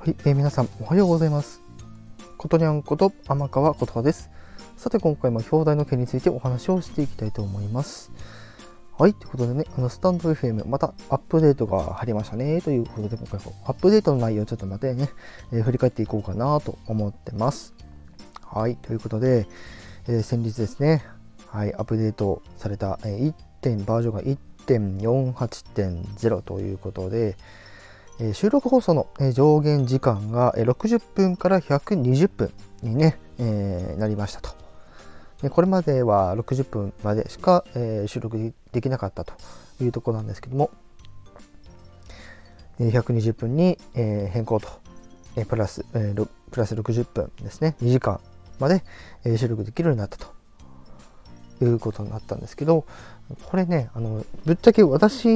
はい、えー、皆さんおはようございます。ことにゃんこと天川ことです。さて今回も表題の件についてお話をしていきたいと思います。はい、ということでね、あのスタンド FM またアップデートが入りましたねということで今回アップデートの内容ちょっとまたね、えー、振り返っていこうかなと思ってます。はい、ということで、えー、先日ですね、はい、アップデートされた、えー、1点バージョンが1.48.0ということで、収録放送の上限時間が60分から120分にね、えー、なりましたと。これまでは60分までしか、収録できなかったというところなんですけども、120分に、変更と、プラス、プラス60分ですね、2時間まで、収録できるようになったと。いうことになったんですけど、これね、あの、ぶっちゃけ私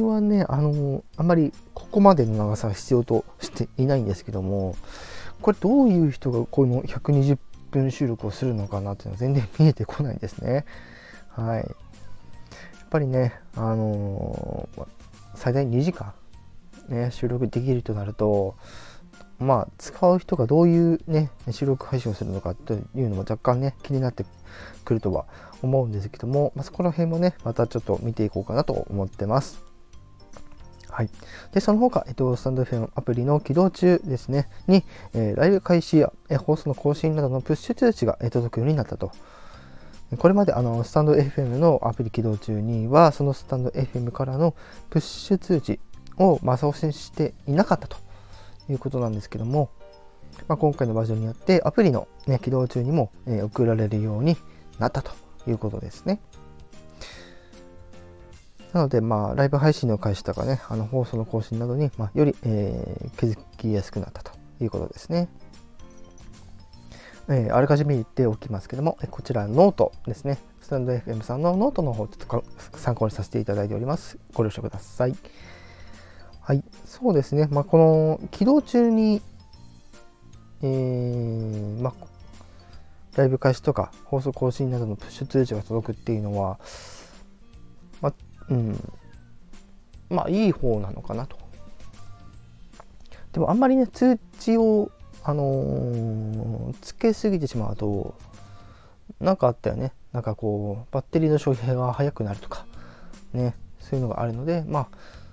はね、あの、あんまりここまでの長さは必要としていないんですけども、これどういう人がこの120分収録をするのかなっていうのは全然見えてこないんですね。はい。やっぱりね、あの最大2時間、ね、収録できるとなると、まあ、使う人がどういうね、収録配信をするのかというのも若干ね、気になってくるとは思うんですけども、まあ、そこら辺もね、またちょっと見ていこうかなと思ってます。はい。で、その他、えっと、スタンド FM アプリの起動中ですね、に、えー、ライブ開始や、え放送の更新などのプッシュ通知が、え届くようになったと。これまであのスタンド FM のアプリ起動中には、そのスタンド FM からのプッシュ通知を、まあ、送信していなかったということなんですけども、まあ、今回のバージョンによってアプリの、ね、起動中にも、えー、送られるようになったということですね。なので、まあ、ライブ配信の開始とかね、あの放送の更新などに、まあ、より、えー、気づきやすくなったということですね。えー、あらかじめ言っておきますけども、こちらノートですね。 stand.fm さんのノートの方、ちょっと参考にさせていただいております。ご了承ください。はい、そうですね。まあ、この起動中に、えー、まあ、ライブ開始とか放送更新などのプッシュ通知が届くっていうのは、まあ、うん、まあいい方なのかなと。でもあんまりね、通知を、あのー、つけすぎてしまうと、なんかあったよね。なんかこう、バッテリーの消費が早くなるとか、ね、そういうのがあるので、まあ、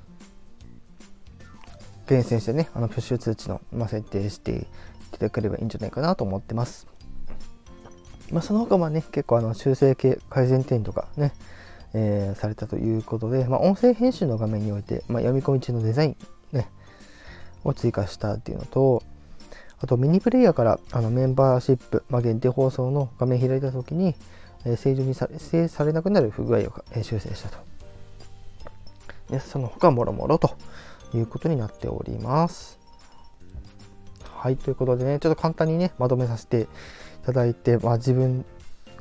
厳選してね、あのプッシュ通知の、まあ、設定していただければいいんじゃないかなと思ってます。まあ、その他はね、結構あの修正系改善点とかね、えー、されたということで、まあ、音声編集の画面において、まあ、読み込み中のデザイン、ね、を追加したっていうのと、あとミニプレイヤーからあのメンバーシップ、まあ、限定放送の画面開いたときに、えー、正常にされされなくなる不具合を、えー、修正したと。でその他もろもろということになっております。はい、ということでね、ちょっと簡単にね、まとめさせていただいて、まあ、自分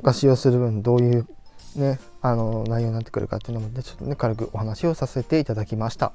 が使用する分、どういうね、あの内容になってくるかっていうのも、ね、ちょっとね、軽くお話をさせていただきました。